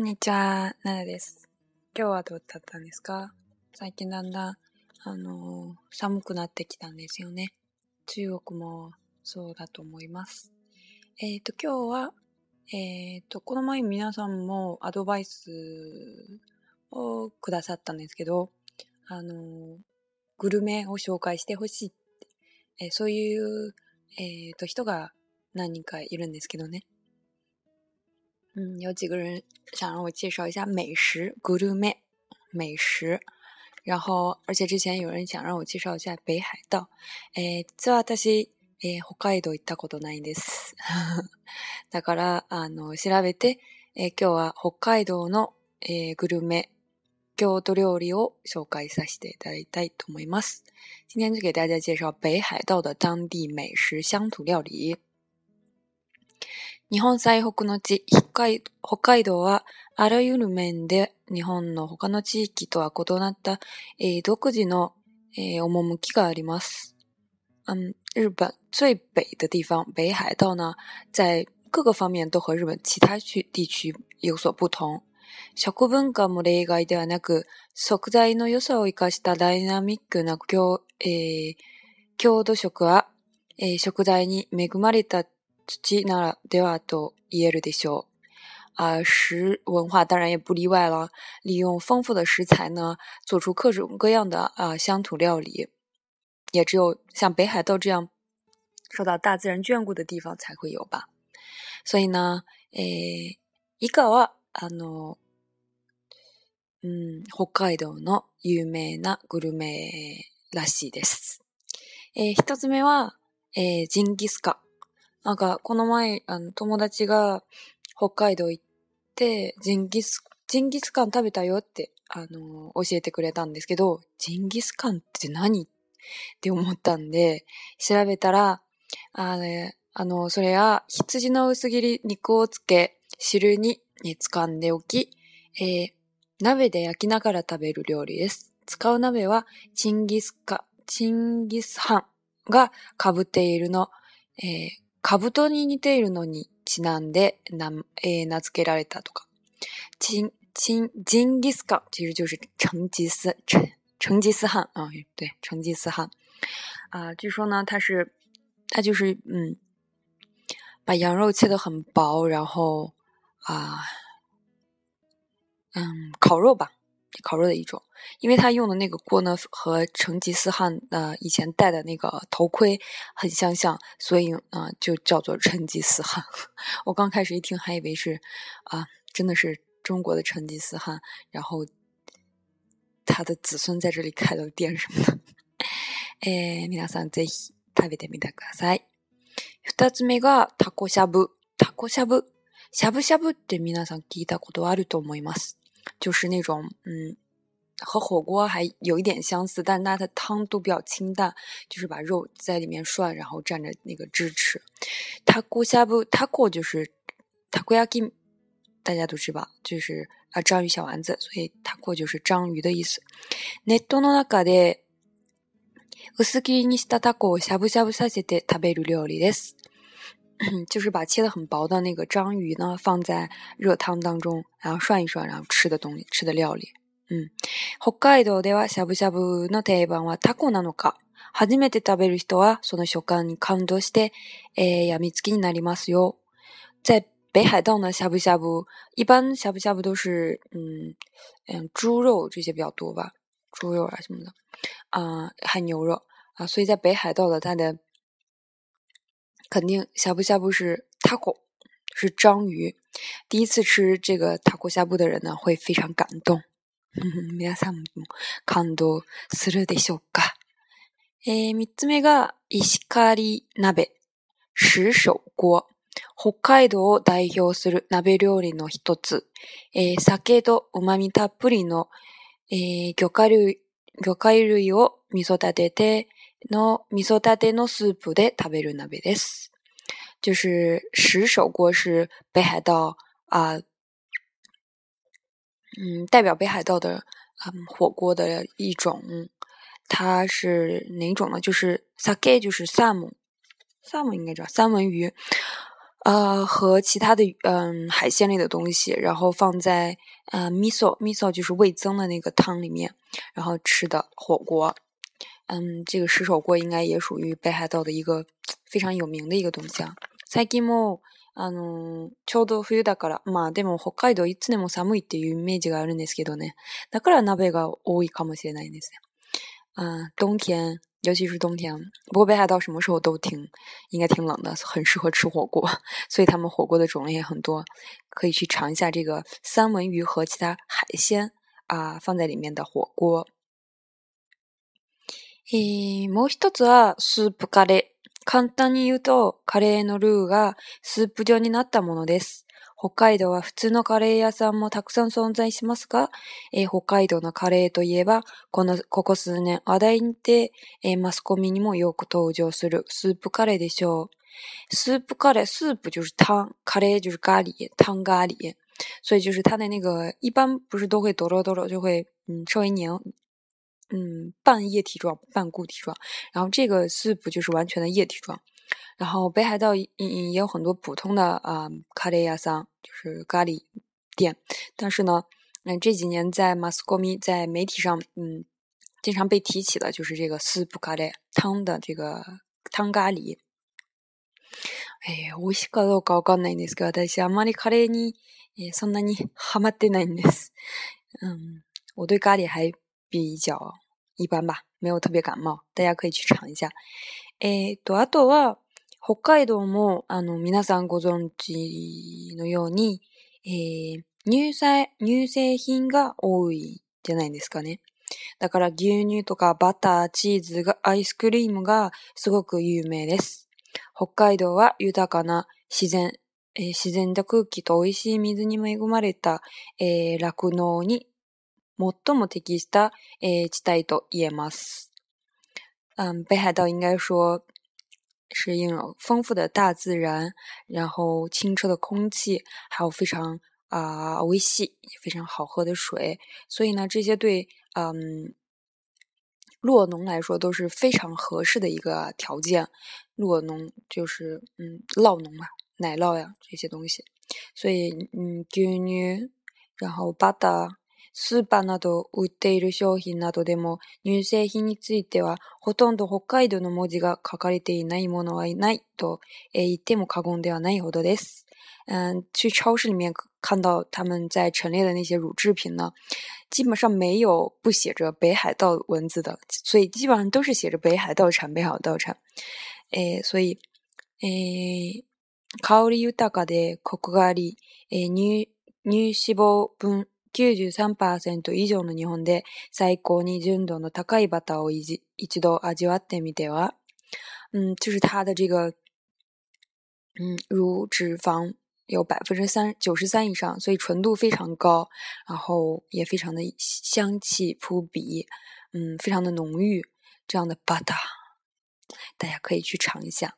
こんにちは、ななです。今日はどうだったんですか？最近だんだん、あのー、寒くなってきたんですよね。中国もそうだと思います。えっ、ー、と、今日は、えっ、ー、と、この前皆さんもアドバイスをくださったんですけど、あのグルメを紹介してほしいって、えそういう、えっ、と、人が何人かいるんですけどね。嗯，有几个人想让我介绍一下美食 g o o d m e 美食。然后，而且之前有人想让我介绍一下北海道。え、実は私、え、北海道行ったことないんです。だから、あの、調べて、え、今日は北海道の、え、グルメ、郷土料理を紹介させていただきたいと思います。今天就给大家介绍北海道的当地美食乡土料理。日本最北の地、北海道は、あらゆる面で日本の他の地域とは異なった、えー、独自の、えー、趣があります。嗯，日本最北的地方北海道呢，在各个方面都和日本其他区地区有所不同。食文化も例外ではなく、食材の良さを生かしたダイナミックな郷,、えー、郷土食は、えー、食材に恵まれた土ならではと言えるでしょう。啊，食文化当然也不例外了。利用丰富的食材呢，做出各种各样的啊乡土料理，也只有像北海道这样受到大自然眷顾的地方才会有吧。所以呢，え以下はあの、うん、北海道の有名なグルメらしいです。え一つ目は、えジンギスカン。 なんか、この前、あの、友達が北海道行って、ジンギス、ジンギスカン食べたよって、あの、教えてくれたんですけど、ジンギスカンって何？って思ったんで、調べたら、あの、あの、それは羊の薄切り肉をつけ、汁に、ね、掴んでおき、えー、鍋で焼きながら食べる料理です。使う鍋は、チンギスカ、チンギスハンが被っているの、えー、兜に似ているのにちなんで名,、えー、名付けられたとか。チン、チン、ジンギスカン其实就是成吉思成吉思汗啊，对，成吉思汗啊。据说呢，它是，它就是嗯，把羊肉切得很薄，然后啊，嗯，烤肉吧。烤肉的一种，因为他用的那个锅呢和成吉思汗呃以前戴的那个头盔很相像，所以啊就叫做成吉思汗。我刚开始一听还以为是啊真的是中国的成吉思汗，然后他的子孙在这里开了店什么的。え、皆さんぜひ食べてみてください。二つ目がタコしゃぶ。タコしゃぶ。しゃぶしゃぶって皆さん聞いたことあると思います。 就是那种嗯，和火锅还有一点相似，但是它的汤都比较清淡，就是把肉在里面涮，然后蘸着那个汁吃。タコしゃぶ、タコ就是タコ焼き，大家都知道，就是啊章鱼小丸子，所以タコ就是章鱼的意思。ネットの中で薄切りにしたタコをしゃぶしゃぶさせて食べる料理です。 就是把切的很薄的那个章鱼呢放在热汤当中，然后涮一涮，然后吃的东西，吃的料理。嗯，北海道ではしゃぶしゃぶの定番はタコなのか。初めて食べる人はその食感に感動して、えー、やみつきになりますよ。在北海道呢，しゃぶしゃぶ一般しゃぶしゃぶ都是嗯嗯猪肉这些比较多吧，猪肉啊什么的啊，还牛肉啊，所以在北海道的它的。 肯定，呷哺呷哺是 taco，是章鱼。第一次吃这个 taco 呷哺的人呢，会非常感动。皆さんも感動するでしょうか。えー、三つ目が石狩鍋、石手锅。北海道を代表する鍋料理の一つ。えー、酒と旨味たっぷりの、えー、魚介類、魚介類を味噌立てて、の味噌タテのスープで食べる鍋です。就是石手锅是北海道啊，嗯，代表北海道的嗯火锅的一种。它是哪种呢？就是 sake，就是 sam，sam 应该知道三文鱼 呃，和其他的嗯海鲜类的东西，然后放在呃 miso miso 就是味增的那个汤里面，然后吃的火锅。 嗯，这个石手锅应该也属于北海道的一个非常有名的一个东西啊。最近もあのちょうど冬だから、まあでも北海道いつでも寒いっていうイメージがあるんですけどね。だから鍋が多いかもしれないですね。啊，冬天。尤其是冬天，不过北海道什么时候都挺应该挺冷的，很适合吃火锅，所以他们火锅的种类也很多，可以去尝一下这个三文鱼和其他海鲜啊放在里面的火锅。 えもう一つはスープカレー。簡単に言うと、カレーのルーがスープ状になったものです。北海道は普通のカレー屋さんもたくさん存在しますが、えー、北海道のカレーといえば、この、ここ数年話題にて、えー、マスコミにもよく登場するスープカレーでしょう。スープカレー，スープ就是汤，カレー就是咖喱，汤咖喱，所以就是它的那个一般不是都会哆啰哆啰，就会嗯稍微黏，嗯半液体状、半固体状，然后这个 soup 就是完全的液体状。然后北海道也也有很多普通的啊咖喱亚桑，就是咖喱店。但是呢，嗯这几年在马斯国米在媒体上，嗯经常被提起的就是这个スープカレー汤的这个汤咖喱。えー、美味しかどうかわかんないんですが、私あまりカレーに、えー、そんなにハマってないんです。嗯，我对咖喱还比较 一般吧，没有特别感冒。大家可以去尝一下。えっと、あとは、北海道も、あの、皆さんご存知のように、えー、乳製、乳製品が多いじゃないですかね。だから牛乳とかバター、チーズが、アイスクリームがすごく有名です。北海道は豊かな自然、えー、自然な空気と美味しい水に恵まれた、えー、酪農に最も適した、えー、地帯と言えます。嗯，北海道应该说是拥有丰富的大自然，然后清澈的空气，还有非常啊微细、非常好喝的水，所以呢，这些对嗯酪农来说都是非常合适的一个条件。酪农就是嗯酪农嘛，奶酪呀这些东西，所以嗯牛乳，然后巴达。 スーパーなど売っている商品などでも乳製品についてはほとんど北海道の文字が書かれていないものはいないと言っても過言ではないほどです。嗯，去超市里面看到他们在陈列的那些乳制品呢，基本上没有不写着北海道文字的，所以基本上都是写着北海道产、北海道产。え所以、え香り豊かでコクがあり、え乳乳脂肪分93%以上の日本で最高に純度の高いバターを一度味わってみては。嗯，就是它的这个，嗯，乳脂肪有百分之三九十三以上，所以纯度非常高，然后也非常的香气扑鼻，嗯，非常的浓郁。这样的 butter，大家可以去尝一下。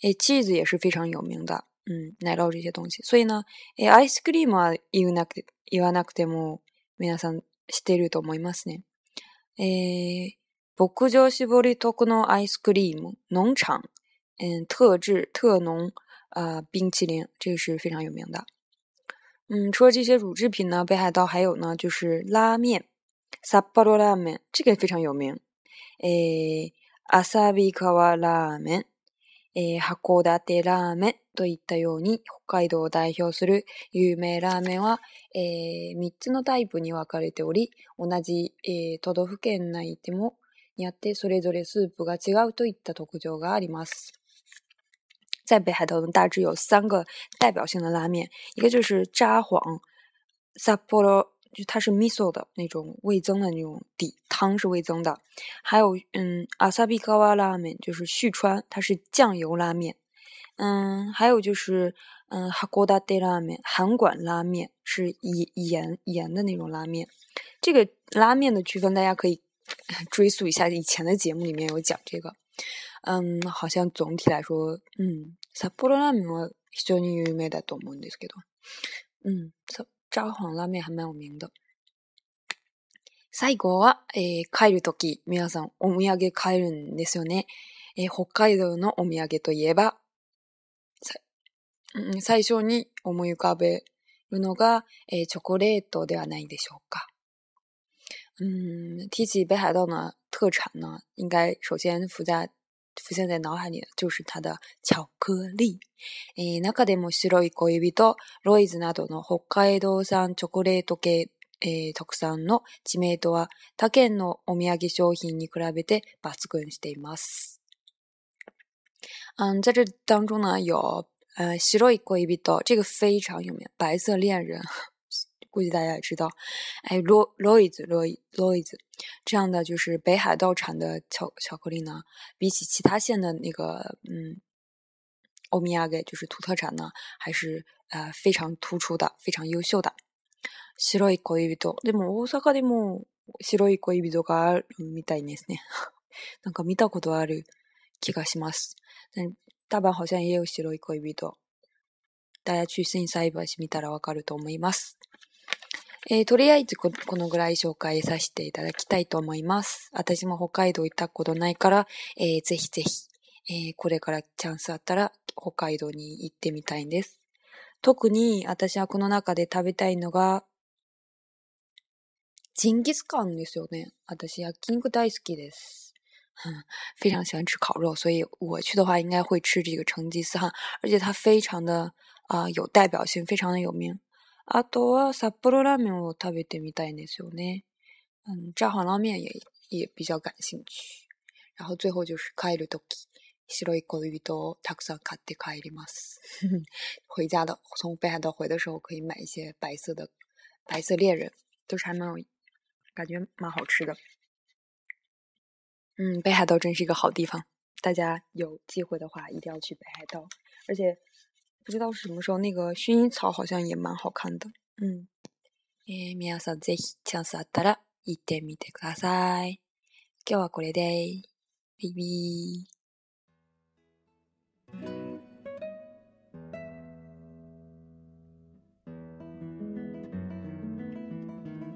诶，cheese 也是非常有名的， 嗯，奶酪这些东西。所以呢，诶，ice cream は言うなく言わなくても皆さん知ってると思いますね。えー、牧場絞り特のアイスクリーム、农场，嗯，特制特浓呃冰淇淋，这个是非常有名的。嗯，除了这些乳制品呢，北海道还有呢，就是拉面，札幌拉面，这个非常有名。诶，阿萨比卡瓦拉面。えー、函館ラーメンといったように、北海道を代表する有名ラーメンは、えー、3つのタイプに分かれており、同じ、えー、都道府県内でもにあってそれぞれスープが違うといった特徴があります。在北海道呢，大致有三个代表性的拉面，一个就是札幌、札幌就它是 miso 的那种味增的那种底汤是味增的，还有嗯阿萨比卡瓦拉面就是旭川，它是酱油拉面，嗯，还有就是，嗯，韩国拉面、韩馆拉面是盐盐盐的那种拉面。这个拉面的区分，大家可以追溯一下以前的节目里面有讲这个。嗯，好像总体来说，嗯，札幌拉面很有名的。最後はえ帰る時、皆さんお土産帰るんですよね。え北海道のお土産といえば最初に思い浮かべるのが、えー、チョコレートではないでしょうか。嗯，提起北海道呢，特产呢，应该首先浮在浮现在脑海里的就是它的巧克力。えー、中でも白い恋人、ロイズなどの北海道産チョコレート系、えー、特産の知名度は他県のお土産商品に比べて抜群しています。嗯，在这当中呢，有呃白い恋人，这个非常有名，白色恋人。估计大家也知道，哎，罗罗伊子罗伊罗伊子这样的就是北海道产的巧巧克力呢，比起其他县的那个嗯欧米亚给就是土特产呢，还是呃非常突出的，非常优秀的。白い恋人でも大阪でも白い恋人があるみたいですね。なんか見たことある気がします。 大阪好像也有白い恋人。大家去新サイバー見たらわかると思います。えー、とりあえずこのぐらい紹介させていただきたいと思います。私も北海道行ったことないから、えー、ぜひぜひ、えー、これからチャンスあったら北海道に行ってみたいんです。特に私はこの中で食べたいのが、ジンギスカンですよね。私焼肉大好きです。非常喜欢吃烤肉，所以我去的话应该会吃这个成吉思汗，而且它非常的啊、呃、有代表性，非常的有名。あとは札幌ラーメンを食べてみたいんですよね。嗯，札幌拉面也也比较感兴趣。然后最后就是帰るとき、白い恋人をたくさん買って帰ります。回家的，从北海道回的时候可以买一些白色的白色恋人，都是还蛮有感觉蛮好吃的。 嗯，北海道真是一个好地方，大家有机会的话一定要去北海道，而且。不知道是什么时候，那个薰衣草好像也蛮好看的。嗯。えー、皆さんぜひチャンスあったら行ってみてください。今日はこれで、ビビー。